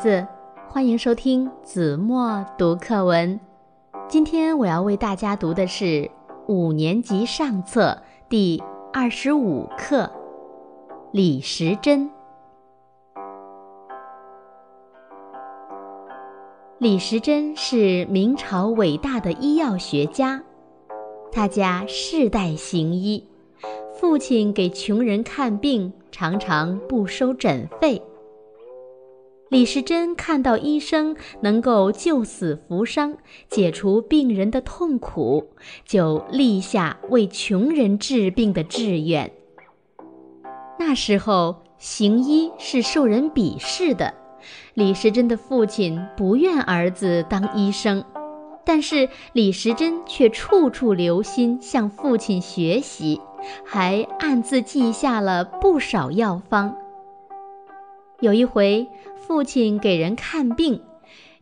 子，欢迎收听子墨读课文。今天我要为大家读的是五年级上册第二十五课《李时珍》。李时珍是明朝伟大的医药学家，他家世代行医，父亲给穷人看病，常常不收诊费。李时珍看到医生能够救死扶伤，解除病人的痛苦，就立下为穷人治病的志愿。那时候行医是受人鄙视的，李时珍的父亲不愿儿子当医生，但是李时珍却处处留心向父亲学习，还暗自记下了不少药方。有一回。父亲给人看病，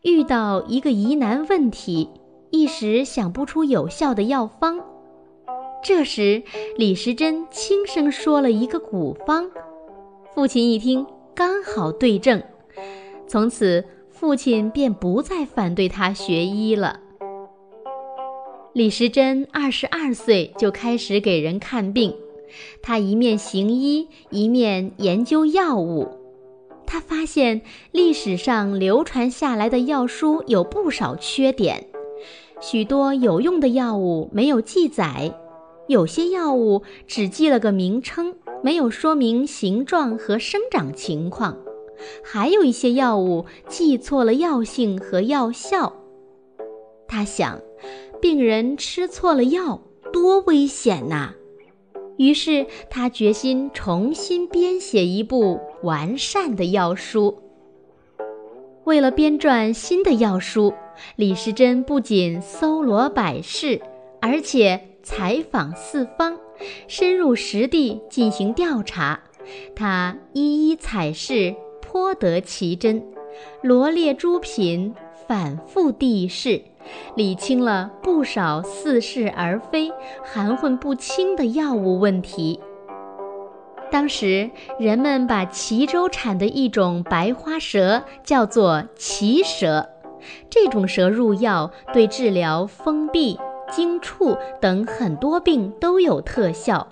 遇到一个疑难问题，一时想不出有效的药方。这时，李时珍轻声说了一个古方，父亲一听，刚好对症。从此，父亲便不再反对他学医了。李时珍二十二岁就开始给人看病，他一面行医，一面研究药物。他发现历史上流传下来的药书有不少缺点，许多有用的药物没有记载，有些药物只记了个名称，没有说明形状和生长情况，还有一些药物记错了药性和药效。他想，病人吃错了药，多危险呐！于是他决心重新编写一部完善的药书。为了编撰新的药书，李时珍不仅搜罗百事，而且采访四方，深入实地进行调查。他一一采试，颇得其真，罗列诸品，反复地试。理清了不少似是而非、含混不清的药物问题。当时人们把齐州产的一种白花蛇叫做奇蛇，这种蛇入药对治疗风痹、惊触等很多病都有特效。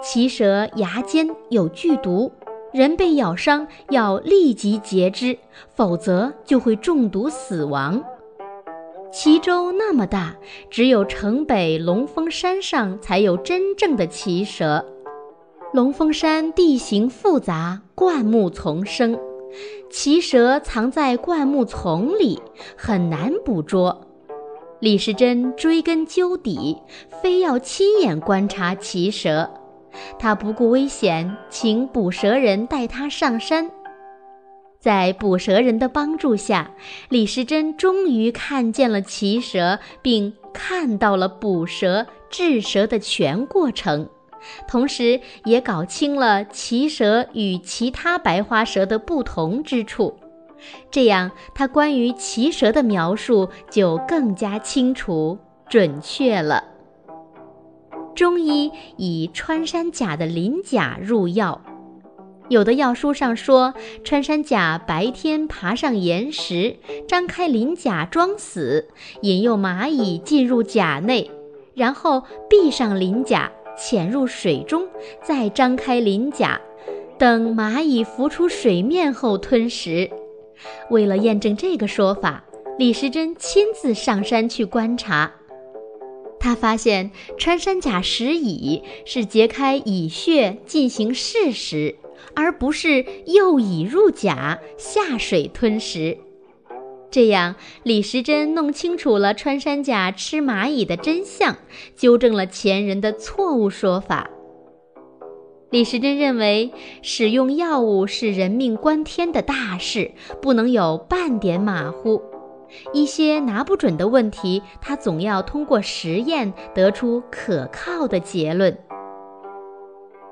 奇蛇牙尖有剧毒，人被咬伤要立即截肢，否则就会中毒死亡。齐州那么大，只有城北龙峰山上才有真正的奇蛇。龙峰山地形复杂，灌木丛生，奇蛇藏在灌木丛里，很难捕捉。李时珍追根究底，非要亲眼观察奇蛇。他不顾危险，请捕蛇人带他上山。在捕蛇人的帮助下，李时珍终于看见了奇蛇，并看到了捕蛇、治蛇的全过程，同时也搞清了奇蛇与其他白花蛇的不同之处。这样，他关于奇蛇的描述就更加清楚、准确了。中医以穿山甲的鳞甲入药。有的药书上说，穿山甲白天爬上岩石，张开鳞甲装死，引诱蚂蚁进入甲内，然后闭上鳞甲，潜入水中，再张开鳞甲，等蚂蚁浮出水面后吞食。为了验证这个说法，李时珍亲自上山去观察。他发现穿山甲食蚁是揭开蚁穴进行试食。而不是诱蚁入甲下水吞食，这样李时珍弄清楚了穿山甲吃蚂蚁的真相，纠正了前人的错误说法。李时珍认为，使用药物是人命关天的大事，不能有半点马虎。一些拿不准的问题，他总要通过实验得出可靠的结论。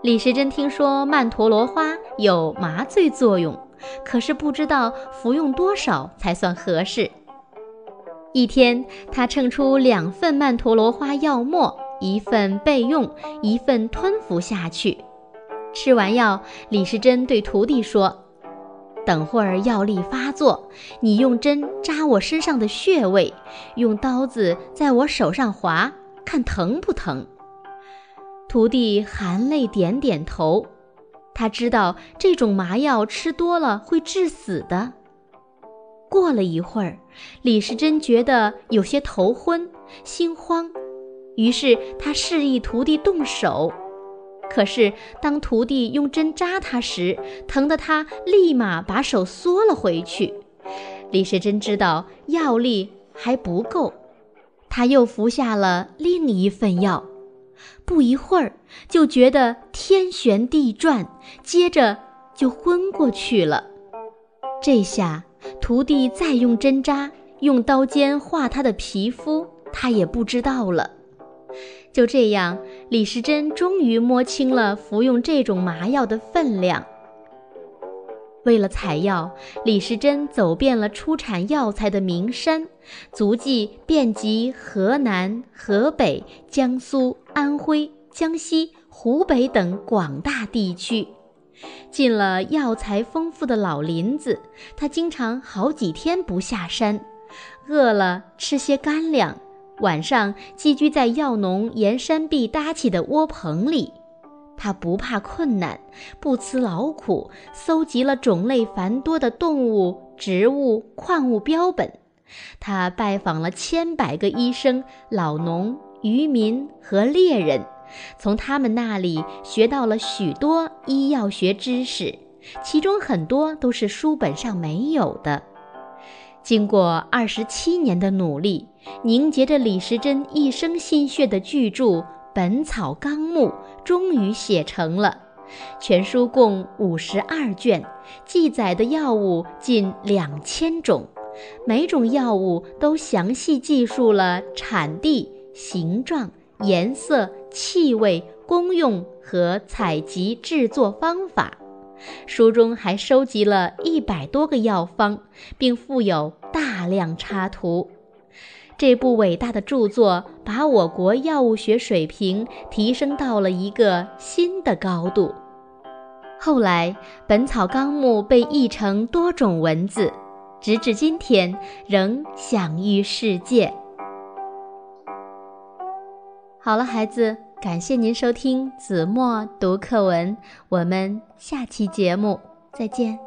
李时珍听说曼陀罗花有麻醉作用，可是不知道服用多少才算合适。一天，他称出两份曼陀罗花药末，一份备用，一份吞服下去。吃完药，李时珍对徒弟说：“等会儿药力发作，你用针扎我身上的穴位，用刀子在我手上划，看疼不疼？徒弟含泪点点头，他知道这种麻药吃多了会致死的。过了一会儿，李时珍觉得有些头昏、心慌，于是他示意徒弟动手。可是，当徒弟用针扎他时，疼得他立马把手缩了回去。李时珍知道药力还不够，他又服下了另一份药，不一会儿就觉得天旋地转，接着就昏过去了。这下，徒弟再用针扎，用刀尖划他的皮肤，他也不知道了。就这样，李时珍终于摸清了服用这种麻药的分量。为了采药，李时珍走遍了出产药材的名山，足迹遍及河南、河北、江苏、安徽、江西、湖北等广大地区。进了药材丰富的老林子，他经常好几天不下山，饿了吃些干粮。晚上寄居在药农沿山壁搭起的窝棚里，他不怕困难，不辞劳苦，搜集了种类繁多的动物、植物、矿物标本。他拜访了千百个医生、老农、渔民和猎人，从他们那里学到了许多医药学知识，其中很多都是书本上没有的。经过二十七年的努力，凝结着李时珍一生心血的巨著《本草纲目》终于写成了。全书共五十二卷，记载的药物近两千种，每种药物都详细记述了产地、形状、颜色、气味、功用和采集制作方法。书中还收集了一百多个药方，并附有大量插图。这部伟大的著作把我国药物学水平提升到了一个新的高度。后来，《本草纲目》被译成多种文字，直至今天仍享誉世界。好了，孩子。感谢您收听子墨读课文，我们下期节目再见。